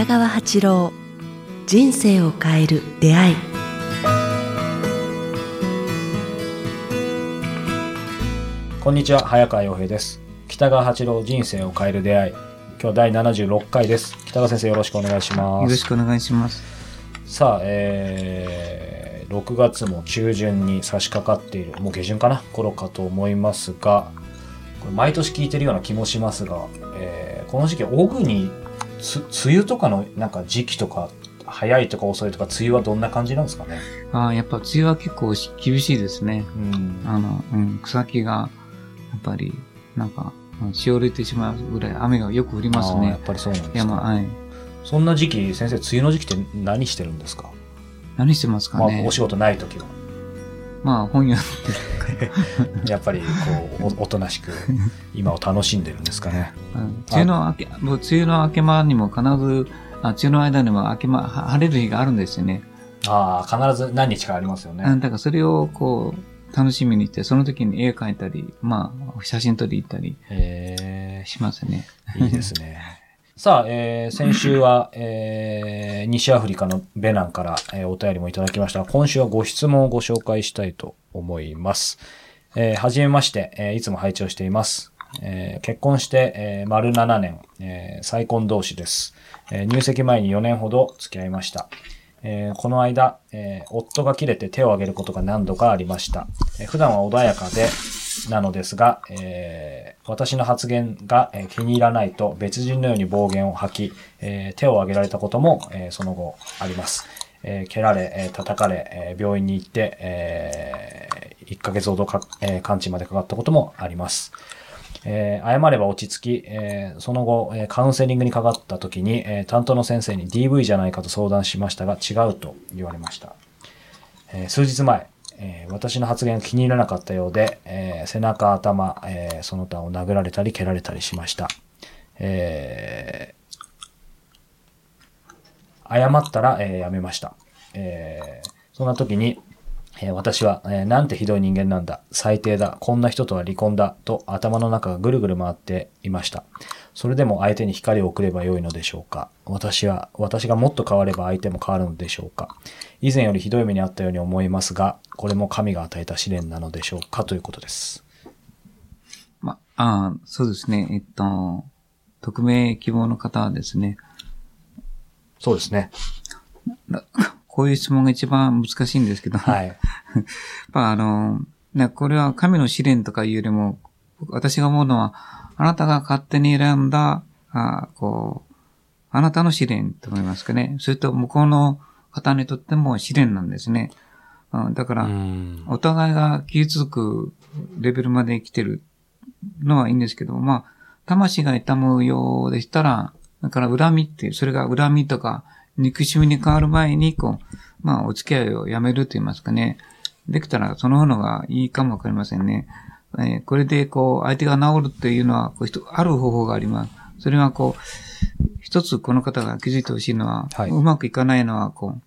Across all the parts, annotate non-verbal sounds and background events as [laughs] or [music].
北川八郎人生を変える出会い。こんにちは早川洋平です。北川八郎人生を変える出会い。今日第76回です。北川先生よろしくお願いします。よろしくお願いします。さあえー、6月も中旬に差し掛かっているもう下旬かな？頃かと思いますがこれ毎年聞いてるような気もしますが、えー、この時期オグにつ梅雨とかのなんか時期とか早いとか遅いとか梅雨はどんな感じなんですかね？ああ、やっぱ梅雨は結構し厳しいですね。うんあの、うん、草木が、やっぱり、なんか、うんしおれてしまうぐらい雨がよく降りますねやっ。ぱりそうなんです山、かはい。そそんな時期先生梅雨の時期って何してるんですか？何してますかまあ、ねお。仕事ない時はまあ、本読んでるやっぱりこうおおとなしく今を楽しんでるんですかね。うん梅雨の明け、もう梅雨の明け間にも必ず、あ梅雨の間にも明け間、は晴れる日があるんですよね。ああ、必ず何日かありますよね。うんだからそれをこう、楽しみにして、その時に絵描いたり、まあ、写真撮り行ったりえしますね。ー、いいですね。さあ、えー先週は、えー西アフリカのベナンから、えーお便りもいただきました今週はご質問をご紹介したいと思います。えーはじめまして、えーいつも拝聴しています。えー結婚して、えー丸7年、えー再婚同士です、えー入籍前に4年ほど付き合いました。えーこの間、えー夫が切れて手を挙げることが何度かありました。えー普段は穏やかで、なのですが、えー私の発言が、えー気に入らないと別人のように暴言を吐き、えー手を挙げられたことも、えーその後あります。えー蹴られ、えー叩かれ、えー病院に行って、え1ヶ月ほどか、えー完治までかかったこともあります。えー謝れば落ち着き、えーその後、えーカウンセリングにかかった時に、えー担当の先生に DV じゃないかと相談しましたが違うと言われました。えー数日前、えー私の発言が気に入らなかったようで、えー背中、頭、えーその他を殴られたり蹴られたりしました。え謝ったら、えーやめました。えそんな時に、え私は、えーなんてひどい人間なんだ、最低だ、こんな人とは離婚だ、と頭の中がぐるぐる回っていました。それでも相手に光を送ればよいのでしょうか？私は、私がもっと変われば相手も変わるのでしょうか？以前よりひどい目にあったように思いますが、これも神が与えた試練なのでしょうか？ということです。ま、ああ、そうですね。えっと、匿名希望の方はですね、そうですね。な [laughs] こういう質問が一番難しいんですけど、はい。やっぱあの、ね、これは神の試練とかいうよりも、私が思うのは、あなたが勝手に選んだ、あこう、あなたの試練と思いますかね。それと向こうの方にとっても試練なんですね。うん、だから、うんお互いが傷つくレベルまで来てるのはいいんですけど、まあ、魂が痛むようでしたら、だから恨みってそれが恨みとか憎しみに変わる前に、こう、まあ、お付き合いをやめると言いますかね。できたらその方がいいかもわかりませんね。えーこれで、こう、相手が治るっていうのは、こうある方法があります。それは、こう、一つこの方が気づいてほしいのは、はいうまくいかないのは、こう、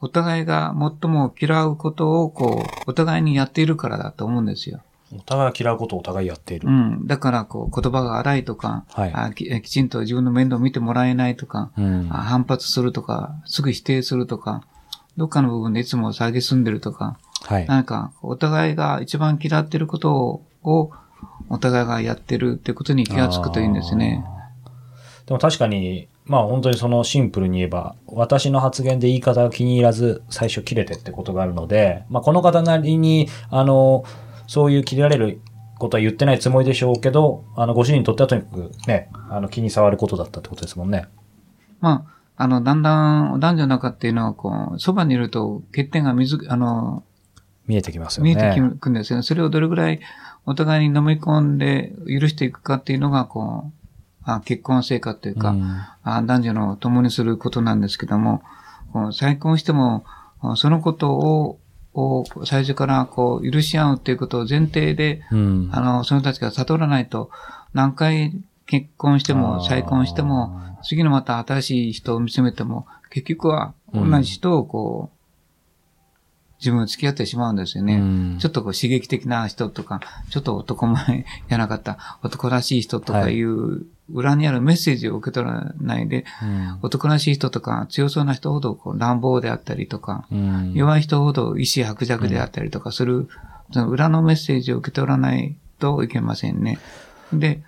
お互いが最も嫌うことを、こう、お互いにやっているからだと思うんですよ。お互いが嫌うことをお互いやっている。うん。だから、こう、言葉が荒いとか、はいあききちんと自分の面倒を見てもらえないとか、うんあ反発するとか、すぐ否定するとか、どっかの部分でいつも下げすんでるとか、はい。なんか、お互いが一番嫌ってることを、をお互いがやってるってことに気がつくといいんですね。でも確かに、まあ本当にそのシンプルに言えば、私の発言で言い方が気に入らず、最初切れてってことがあるので、まあこの方なりに、あの、そういう切れられることは言ってないつもりでしょうけど、あの、ご主人にとってはとにかくね、あの、気に障ることだったってことですもんね。まあ、あの、だんだん男女の中っていうのは、こう、そばにいると欠点が水、あの、見えてきますよね。見えてくるんですよね。それをどれぐらいお互いに飲み込んで許していくかっていうのが、こう、あ結婚生活というか、うんあ男女の共にすることなんですけども、こう再婚しても、あそのことを、を最初からこう許し合うっていうことを前提で、うん。あの、その人たちが悟らないと、何回結婚してあも、ー再婚しても、次のまた新しい人を見つめても、結局は同じ人をこう、自分が付き合ってしまうんですよね。うん。ちょっとこう刺激的な人とか、ちょっと男前やなかった男らしい人とかい。う裏にあるメッセージを受け取らないで、うん。男らしい人とか強そうな人ほどこう乱暴であったりとか、うん。弱い人ほど意志薄弱であったりとかする、その裏のメッセージを受け取らないといけませんね。で、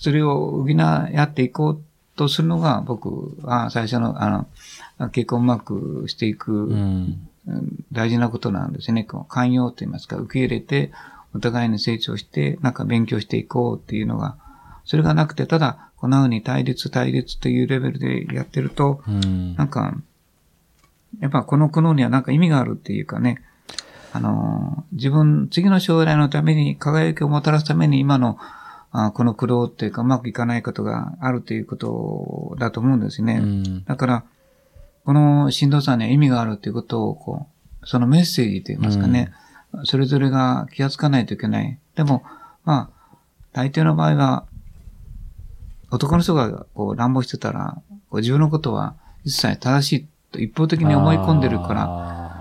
それを補っていこうとするのが僕は最初の、あの、結婚をうまくしていく、うんうん大事なことなんですね。寛容と言いますか、受け入れて、お互いに成長して、なんか勉強していこうっていうのが、それがなくて、ただ、こんな風に対立対立というレベルでやってると、うんなんか、やっぱこの苦悩にはなんか意味があるっていうかね、あのー、自分、次の将来のために、輝きをもたらすために今の、あこの苦労っていうかうまくいかないことがあるということだと思うんですね。うんだから、このしんどさには意味があるということを、こう、そのメッセージと言いますかね、それぞれが気がつかないといけない。でも、まあ、大抵の場合は、男の人がこう乱暴してたら、こう自分のことは一切正しいと一方的に思い込んでるから、ら。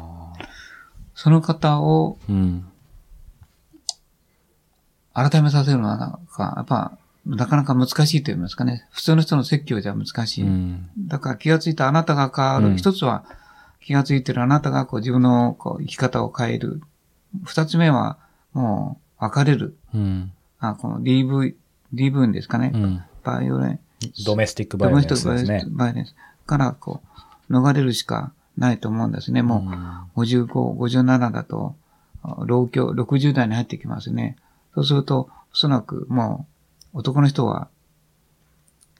その方をうん。改めさせるのはなんか、やっぱ、なかなか難しいと言いますかね。普通の人の説教じゃ難しい。うんだから気がついたあなたが変わる。うん一つは気がついてるあなたがこう自分のこう生き方を変える。二つ目はもう別れる。うん。あこの DV、DV ですかね。うん。バイオレンドメスティックバイオレンスですドメスティッねク。バイオレンスからこう逃れるしかないと思うんですね。もう55、57だと、老境、60代に入ってきますね。そうすると、おそらくもう、男の人は、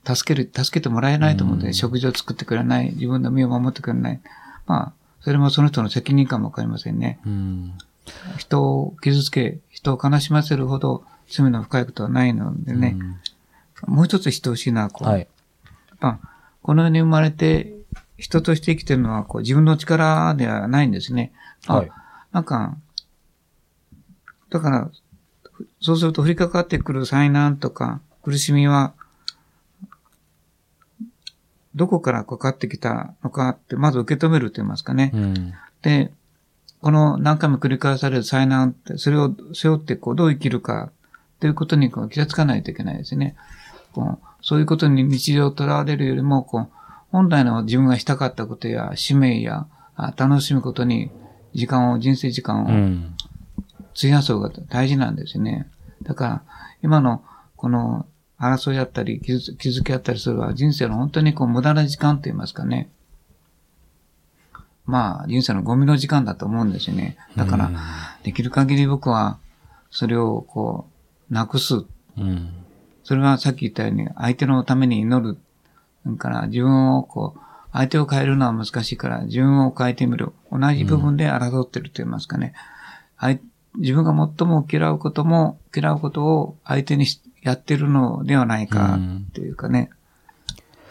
助ける、助けてもらえないと思うんで、うん食事を作ってくれない、自分の身を守ってくれない。まあ、それもその人の責任かもわかりませんね。うん。人を傷つけ、人を悲しませるほど罪の深いことはないのでね。もう一つしてほしいのは、こう、はい。やっぱ、この世に生まれて、人として生きてるのは、こう、自分の力ではないんですね。あはい。なんか、だから、そうすると降りかかってくる災難とか苦しみは、どこからかかってきたのかって、まず受け止めると言いますかね。うん。で、この何回も繰り返される災難って、それを背負ってこうどう生きるかということにこう気がつかないといけないですね。こうそういうことに日常とらわれるよりも、こう、本来の自分がしたかったことや使命やあ楽しむことに時間を、人生時間をうん。費やす方が大事なんですよね。だから、今のこの争いあったり、気づ気づきあったりするのは人生の本当にこう無駄な時間と言いますかね。まあ、人生のゴミの時間だと思うんですよね。だから、うんできる限り僕は、それをこう、なくす。うん。それはさっき言ったように、相手のために祈る。だから、自分をこう、相手を変えるのは難しいから、自分を変えてみる。同じ部分で争ってると言いますかね。相自分が最も嫌うことも、嫌うことを相手にしやってるのではないかうん、っていうかね。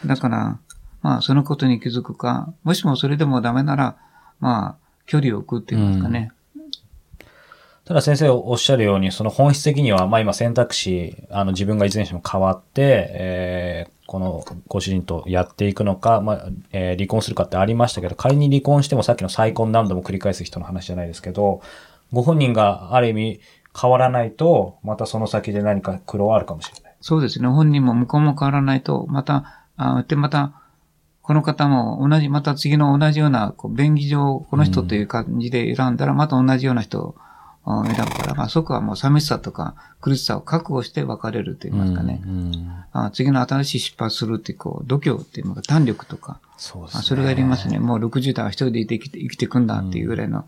だから、まあ、そのことに気づくか、もしもそれでもダメなら、まあ、距離を置くって言いますかね。ただ先生おっしゃるように、その本質的には、まあ今選択肢、あの自分がいずれにしても変わって、えーこのご主人とやっていくのか、まあ、えー離婚するかってありましたけど、仮に離婚してもさっきの再婚何度も繰り返す人の話じゃないですけど、ご本人がある意味変わらないと、またその先で何か苦労はあるかもしれない。そうですね。本人も向こうも変わらないと、また、あで、また、この方も同じ、また次の同じような、こう、便宜上、この人という感じで選んだら、また同じような人をあ選ぶから、まあ、そこはもう寂しさとか苦しさを覚悟して別れると言いますかね。うんあ次の新しい失敗するっていう、こう、度胸っていうのが胆力とか、そうですね。あそれがいりますね。もう60代は一人で生きて生きていくんだっていうぐらいの、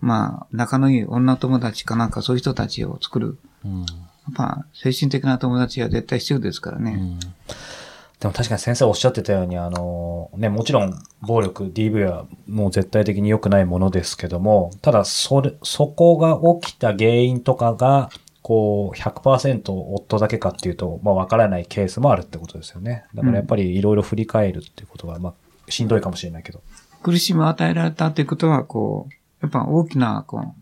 まあ、仲のいい女友達かなんかそういう人たちを作る。うんやっぱ、精神的な友達は絶対必要ですからね。うんでも確かに先生おっしゃってたように、あの、ね、もちろん暴力、DV はもう絶対的に良くないものですけども、ただそれ、そこが起きた原因とかが、こう、100%夫だけかっていうと、まあわからないケースもあるってことですよね。だからやっぱりいろいろ振り返るっていうことが、まあ、しんどいかもしれないけど。苦しみを与えられたということは、こう、やっぱ大きな、こ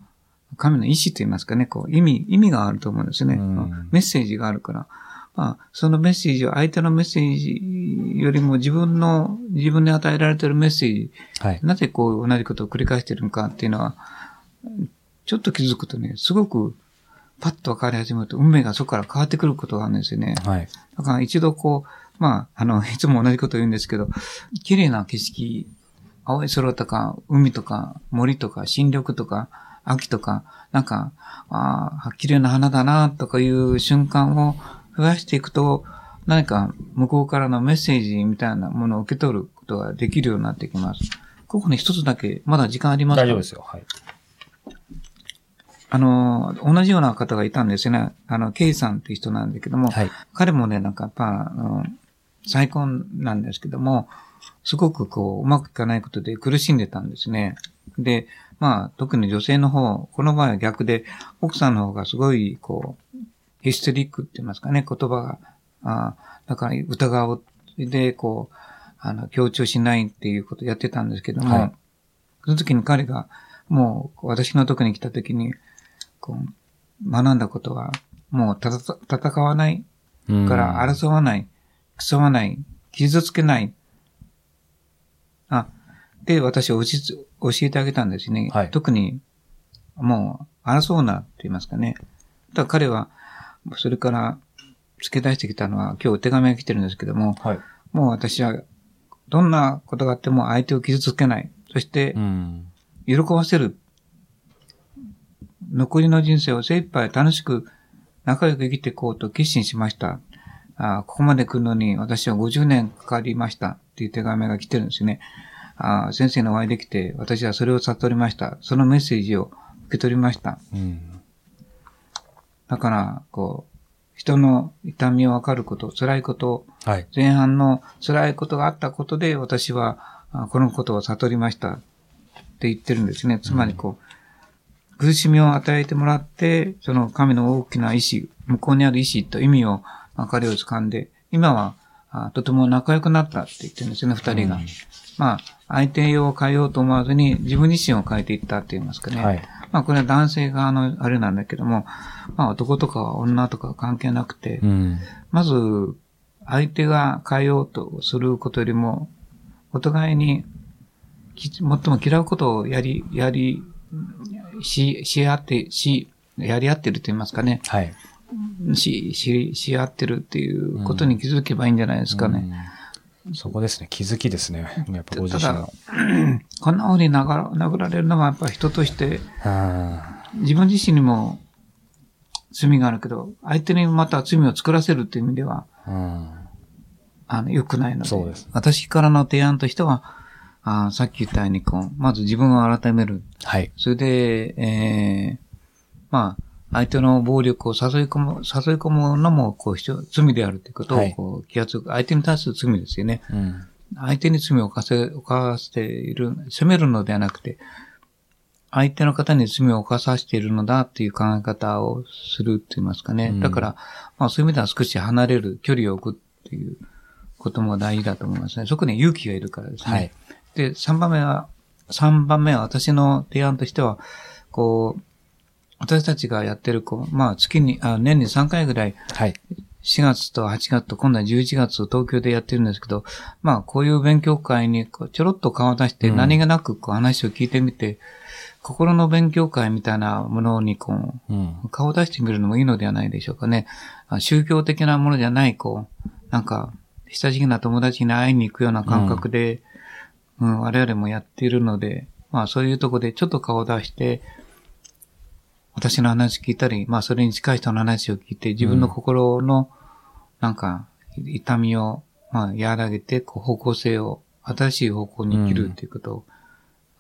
う、神の意志と言いますかね、こう、意味、意味があると思うんですね。うんメッセージがあるから。まあ、そのメッセージを、相手のメッセージよりも自分の、自分に与えられているメッセージ、はい。なぜこう同じことを繰り返しているのかっていうのは、ちょっと気づくとね、すごく、パッと分かり始めると、運命がそこから変わってくることがあるんですよね。はい。だから一度こう、まあ、あの、いつも同じこと言うんですけど、綺麗な景色、青い空とか、海とか、森とか、新緑とか、秋とか、なんか、ああ、綺麗な花だな、とかいう瞬間を増やしていくと、何か向こうからのメッセージみたいなものを受け取ることができるようになってきます。ここに一つだけ、まだ時間ありますか？大丈夫ですよ。はい。あの、同じような方がいたんですよね。あの、ケイさんって人なんだけども、はい。彼もね、なんかやっぱ、あの、再婚なんですけども、すごくこう、うまくいかないことで苦しんでたんですね。で、まあ、特に女性の方、この場合は逆で、奥さんの方がすごい、こう、ヒステリックって言いますかね、言葉が、あだから疑う、で、こう、あの、強調しないっていうことをやってたんですけども、はいその時に彼が、もう、私のとこに来た時に、こう、学んだことは、もうたた、戦わない、うんから争わない、競わない、傷つけない。あ、で、私教え教えてあげたんですね。はい特に、もう、争うなって言いますかね。だ彼は、それから、付け出してきたのは、今日手紙が来てるんですけども、はい。もう私は、どんなことがあっても相手を傷つけない。そしてう、ん。喜ばせる。残りの人生を精一杯楽しく仲良く生きていこうと決心しました。あここまで来るのに私は50年かかりましたっていう手紙が来てるんですね。あ先生のお会いできて私はそれを悟りました。そのメッセージを受け取りました。うん。だから、こう、人の痛みを分かること、辛いこと、はい。前半の辛いことがあったことで私はあこのことを悟りましたって言ってるんですね。つまりこう、苦しみを与えてもらって、その神の大きな意志、向こうにある意志と意味を、まあ彼を掴んで、今はあとても仲良くなったって言ってるんですよね、二人が。うんまあ、相手を変えようと思わずに自分自身を変えていったって言いますかね。はい。まあこれは男性側のあれなんだけども、まあ男とか女とか関係なくて、うん。まず、相手が変えようとすることよりも、お互いに、き最も嫌うことをやり、やり、し、し合って、し、やり合ってると言いますかね。はい。し、し、し合ってるっていうことに気づけばいいんじゃないですかね。うんそこですね。気づきですね。やっぱご自身たの。[clears throat] こんな風に殴ら殴られるのはやっぱ人として、あ自分自身にも罪があるけど、相手にまた罪を作らせるっていう意味では、ーうん。あの、良くないので。そうです私からの提案としては、あーさっき言ったように、こう、まず自分を改める。はい。それで、えー、まあ、相手の暴力を誘い込む、誘い込むのも、こう、罪であるということを、はいこう、気がつく。相手に対する罪ですよね。うん。相手に罪を犯せ、犯している、責めるのではなくて、相手の方に罪を犯させているのだっていう考え方をするって言いますかね。うんだから、まあそういう意味では少し離れる、距離を置くっていうことも大事だと思いますね。そこに勇気がいるからですね。はい。で、3番目は、三番目は私の提案としては、こう、私たちがやってる、こう、まあ月に、あ年に3回ぐらい、はい。4月と8月と今度は11月東京でやってるんですけど、まあこういう勉強会にちょろっと顔を出してうん何気なくこう話を聞いてみて、心の勉強会みたいなものにこうん。う顔を出してみるのもいいのではないでしょうかね。あ宗教的なものじゃない、こう、なんか親しげな友達に会いに行くような感覚で、うん我々もやっているので、まあそういうとこでちょっと顔を出して、私の話聞いたり、まあそれに近い人の話を聞いて、自分の心の、なんか、痛みを、まあ、和らげて、こう、方向性を、新しい方向に生きるっていうことを、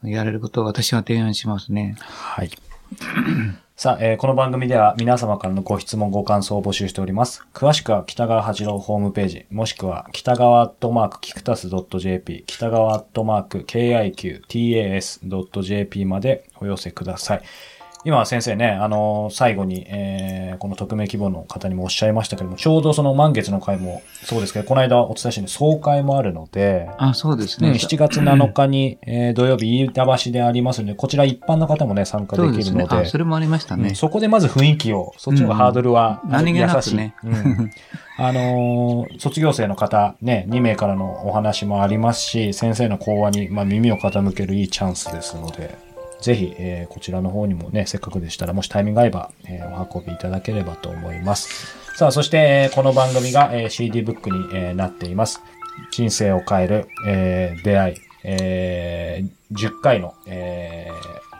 やれることを私は提案しますね。はい。[coughs] さあ、えーこの番組では皆様からのご質問、ご感想を募集しております。詳しくは北川八郎ホームページ、もしくは北川アットマークキクタス .jp、北川アットマーク kiqtas.jp までお寄せください。今先生ね、あの最後に、えーこの匿名希望の方にもおっしゃいましたけども、ちょうどその満月の会もそうですけど、この間お伝えしたように総会もあるので、あ、そうですうんね。7月7日に、えー土曜日、飯田橋でありますので、こちら一般の方もね、参加でそうですね。きるので、あ、それもありましたねうん。そこでまず雰囲気を、そっちのハードルは、うん何気なくね優しいうんあのー卒業生の方、ね、2名からのお話もありますし、先生の講話に、まあ、耳を傾けるいいチャンスですので、ぜひ、えーこちらの方にもね、せっかくでしたら、もしタイミング合えば、えーお運びいただければと思います。さあ、そして、えーこの番組が、えー CD ブックに、えーなっています。人生を変える、えー出会い、えー10回の、えー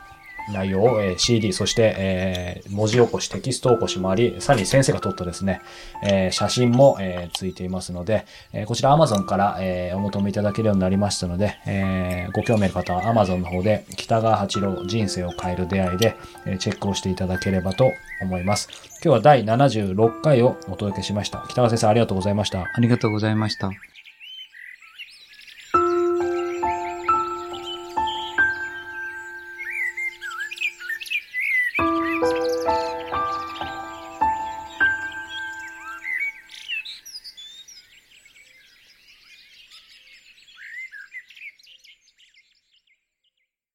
内容を、え CD、そして、え文字起こし、テキスト起こしもあり、さらに先生が撮ったですね、え写真も、えーついていますので、えこちら Amazon から、えお求めいただけるようになりましたので、えご興味ある方は Amazon の方で、北川八郎人生を変える出会いで、えチェックをしていただければと思います。今日は第76回をお届けしました。北川先生ありがとうございました。ありがとうございました。